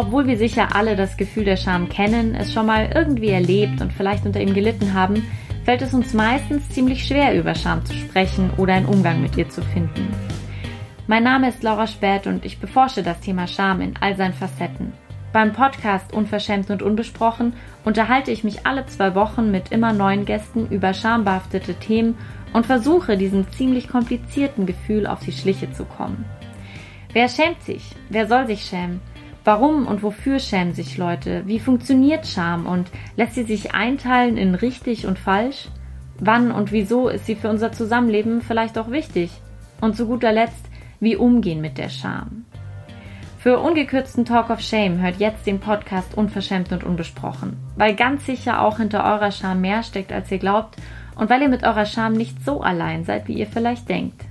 Obwohl wir sicher alle das Gefühl der Scham kennen, es schon mal irgendwie erlebt und vielleicht unter ihm gelitten haben, fällt es uns meistens ziemlich schwer, über Scham zu sprechen oder einen Umgang mit ihr zu finden. Mein Name ist Laura Späth und ich beforsche das Thema Scham in all seinen Facetten. Beim Podcast Unverschämt und Unbesprochen unterhalte ich mich alle zwei Wochen mit immer neuen Gästen über schambehaftete Themen und versuche, diesem ziemlich komplizierten Gefühl auf die Schliche zu kommen. Wer schämt sich? Wer soll sich schämen? Warum und wofür schämen sich Leute? Wie funktioniert Scham und lässt sie sich einteilen in richtig und falsch? Wann und wieso ist sie für unser Zusammenleben vielleicht auch wichtig? Und zu guter Letzt, wie umgehen mit der Scham? Für ungekürzten Talk of Shame hört jetzt den Podcast Unverschämt und Unbesprochen, weil ganz sicher auch hinter eurer Scham mehr steckt, als ihr glaubt und weil ihr mit eurer Scham nicht so allein seid, wie ihr vielleicht denkt.